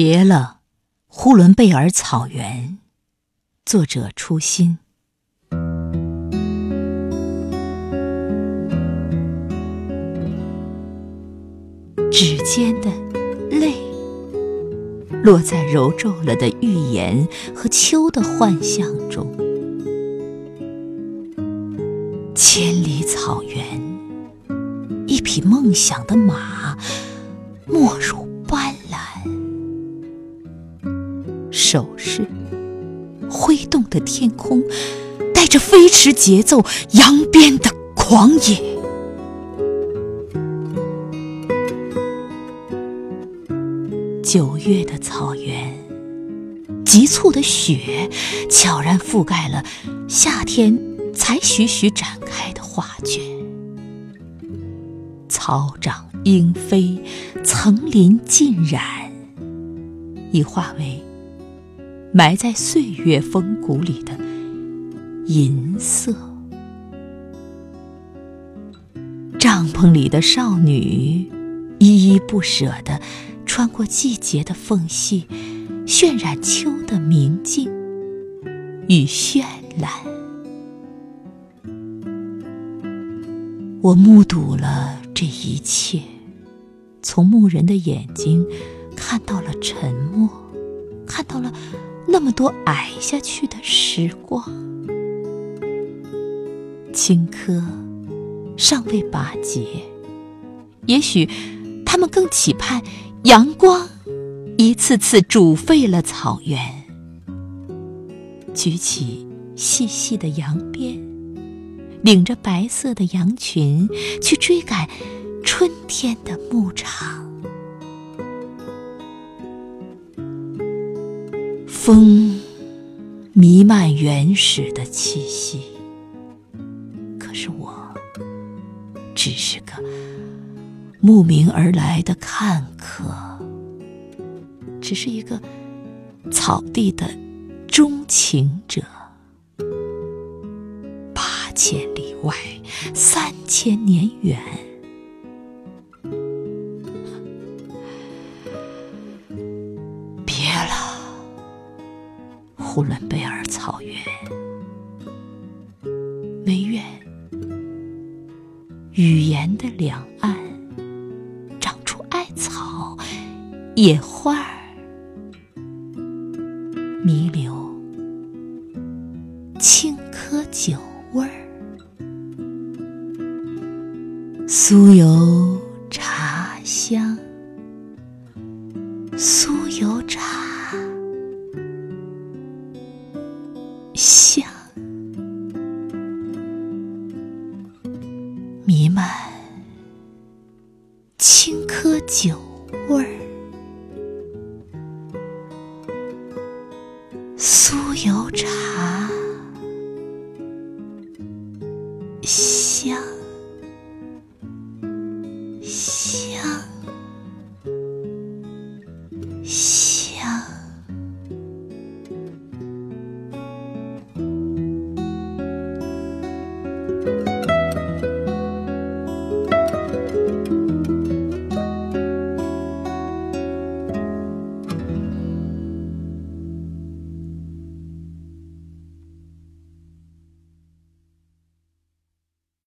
别了，呼伦贝尔草原。作者：初心。指尖的泪，落在揉皱了的预言和秋的幻象中。千里草原，一匹梦想的马，没入斑。手势，挥动的天空，带着飞驰节奏，扬鞭的狂野。九月的草原，急促的雪悄然覆盖了夏天才徐徐展开的画卷。草长莺飞，层林尽染，已化为埋在岁月风骨里的银色。帐篷里的少女，依依不舍地。穿过季节的缝隙，渲染秋的明净与绚烂。我目睹了这一切，从牧人的眼睛看到了沉默，看到了那么多矮下去的时光。青稞尚未拔节，也许他们更期盼。阳光一次次煮沸了草原，举起细细的羊鞭，领着白色的羊群去追赶春天的牧场。风弥漫原始的气息，可是我只是个。慕名而来的看客，只是一个草地的钟情者。八千里外，三千年远，呼伦贝尔草原，唯愿语言的两岸长出艾草。野花儿弥留，青稞酒味儿，酥油茶香，酥香，弥漫青稞酒味儿。酥油茶香香。